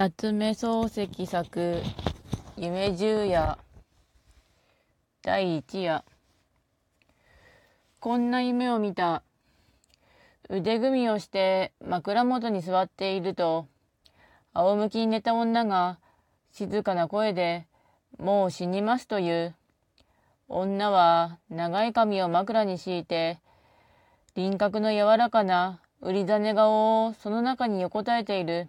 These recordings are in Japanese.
夏目漱石作夢十夜。第一夜。こんな夢を見た。腕組みをして枕元に座っていると仰向きに寝た女が静かな声でもう死にますという。女は長い髪を枕に敷いて輪郭の柔らかな売り種顔をその中に横たえている。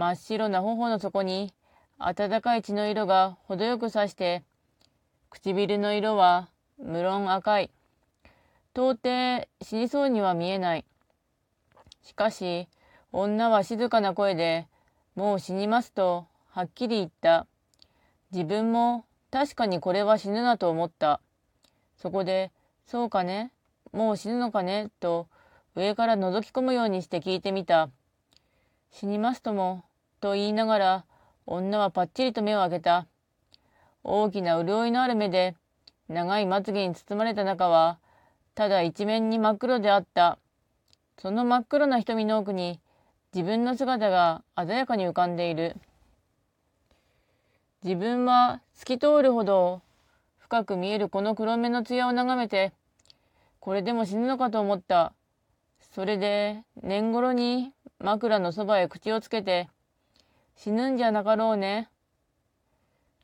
真っ白な頬の底に暖かい血の色が程よくさして、唇の色は無論赤い。到底死にそうには見えない。しかし、女は静かな声で、もう死にますと、はっきり言った。自分も確かにこれは死ぬなと思った。そこで、そうかねもう死ぬのかねと、上から覗き込むようにして聞いてみた。死にますとも、と言いながら、女はぱっちりと目を開けた。大きな潤いのある目で、長いまつげに包まれた中は、ただ一面に真っ黒であった。その真っ黒な瞳の奥に、自分の姿が鮮やかに浮かんでいる。自分は透き通るほど深く見えるこの黒目の艶を眺めて、これでも死ぬのかと思った。それで年頃に枕のそばへ口をつけて、死ぬんじゃなかろうね。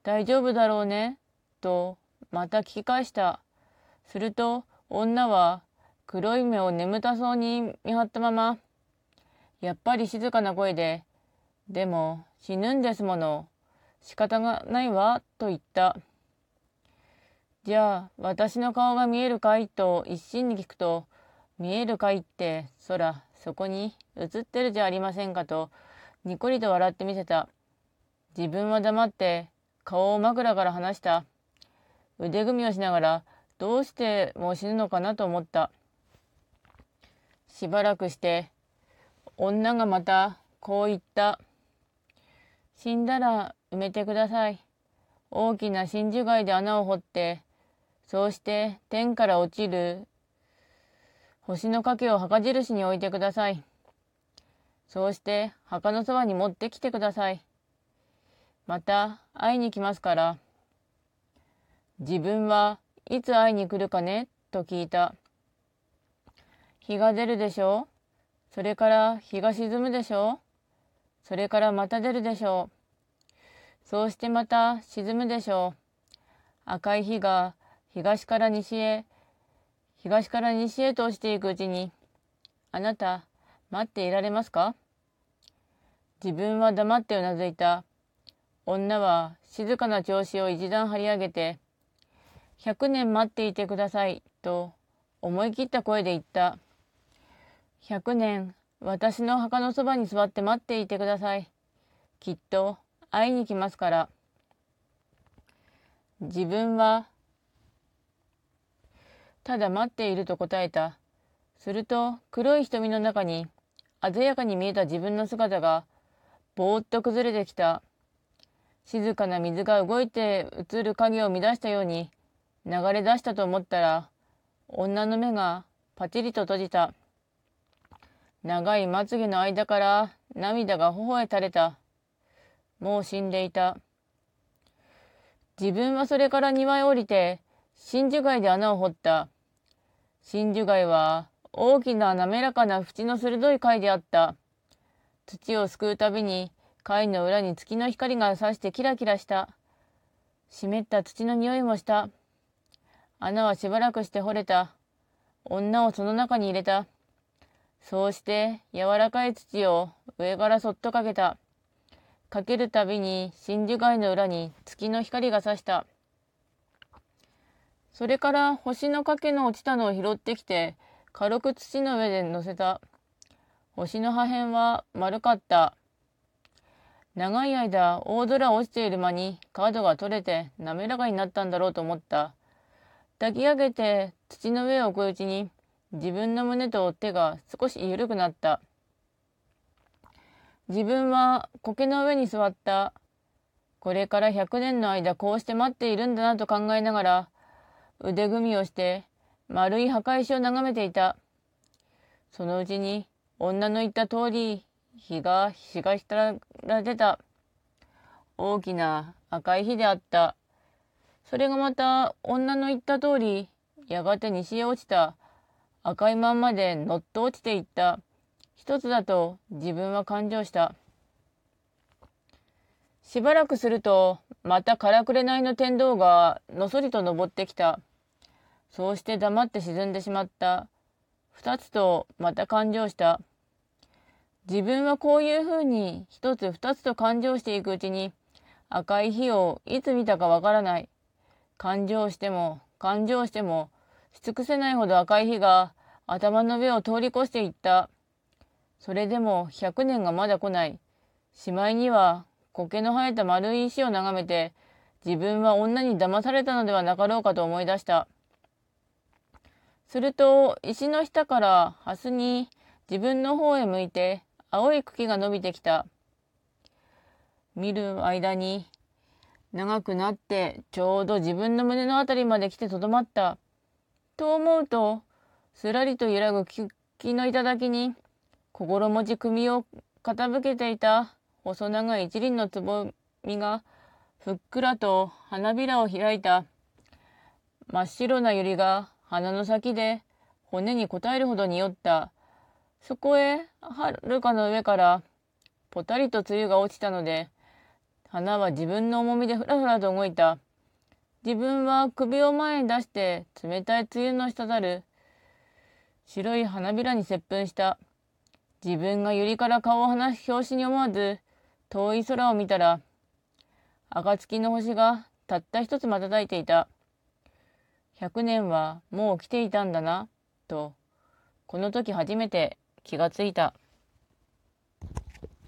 大丈夫だろうね。と、また聞き返した。すると、女は黒い目を眠たそうに見張ったまま、やっぱり静かな声で、でも死ぬんですもの。仕方がないわ、と言った。じゃあ、私の顔が見えるかい？と一心に聞くと、見えるかいって、そら、そこに映ってるじゃありませんかと、にこりと笑ってみせた。自分は黙って顔を枕から離した。腕組みをしながらどうしてもう死ぬのかなと思った。しばらくして女がまたこう言った。死んだら埋めてください。大きな真珠貝で穴を掘って、そうして天から落ちる星の影を墓印に置いてください。そうして墓のそばに持ってきてください。また会いに来ますから。自分はいつ会いに来るかねと聞いた。日が出るでしょうそれから日が沈むでしょうそれからまた出るでしょうそうしてまた沈むでしょう赤い日が東から西へ、東から西へと落ちていくうちに、あなた、待っていられますか？自分は黙ってうなずいた。女は静かな調子を一段張り上げて、100年待っていてください、と思い切った声で言った。100年、私の墓のそばに座って待っていてください。きっと会いに来ますから。自分は、ただ待っていると答えた。すると黒い瞳の中に鮮やかに見えた自分の姿がぼーっと崩れてきた。静かな水が動いて映る影を乱したように流れ出したと思ったら女の目がパチリと閉じた。長いまつげの間から涙が頬へ垂れた。もう死んでいた。自分はそれから庭へ降りて真珠貝で穴を掘った。真珠貝は大きな滑らかな縁の鋭い貝であった。土をすくうたびに貝の裏に月の光がさしてキラキラした。湿った土の匂いもした。穴はしばらくして掘れた。女をその中に入れた。そうして柔らかい土を上からそっとかけた。かけるたびに真珠貝の裏に月の光がさした。それから星のかけの落ちたのを拾ってきて、軽く土の上で乗せた。星の破片は丸かった。長い間大空落ちている間に角が取れて滑らかになったんだろうと思った。抱き上げて土の上を置くうちに自分の胸と手が少し緩くなった。自分は苔の上に座った。これから100年の間こうして待っているんだなと考えながら腕組みをして丸い墓石を眺めていた。そのうちに女の言った通り日が東から出た大きな赤い日であった。それがまた女の言った通り、やがて西へ落ちた赤いまんまでのっと落ちていった一つだと自分は感情した。しばらくすると、またからくれないの天道がのそりと登ってきた。そうして黙って沈んでしまった。二つとまた感情した。自分はこういうふうに一つ二つと感情していくうちに赤い火をいつ見たかわからない。感情しても感情してもし尽くせないほど赤い火が頭の上を通り越していった。それでも100年がまだ来ない。しまいには苔の生えた丸い石を眺めて自分は女に騙されたのではなかろうかと思い出した。すると石の下から蓮に自分の方へ向いて青い茎が伸びてきた。見る間に長くなってちょうど自分の胸のあたりまで来てとどまった。と思うとすらりと揺らぐ木の頂に心持ち首を傾けていた細長い一輪のつぼみがふっくらと花びらを開いた真っ白な百合が鼻の先で骨に応えるほどに酔った。そこへはるかの上からぽたりと梅雨が落ちたので花は自分の重みでふらふらと動いた。自分は首を前に出して冷たい梅雨の滴る白い花びらに接吻した。自分が百合から顔を離す拍子に思わず遠い空を見たら暁の星がたった一つ瞬いていた。100年はもう来ていたんだな、と、この時初めて気がついた。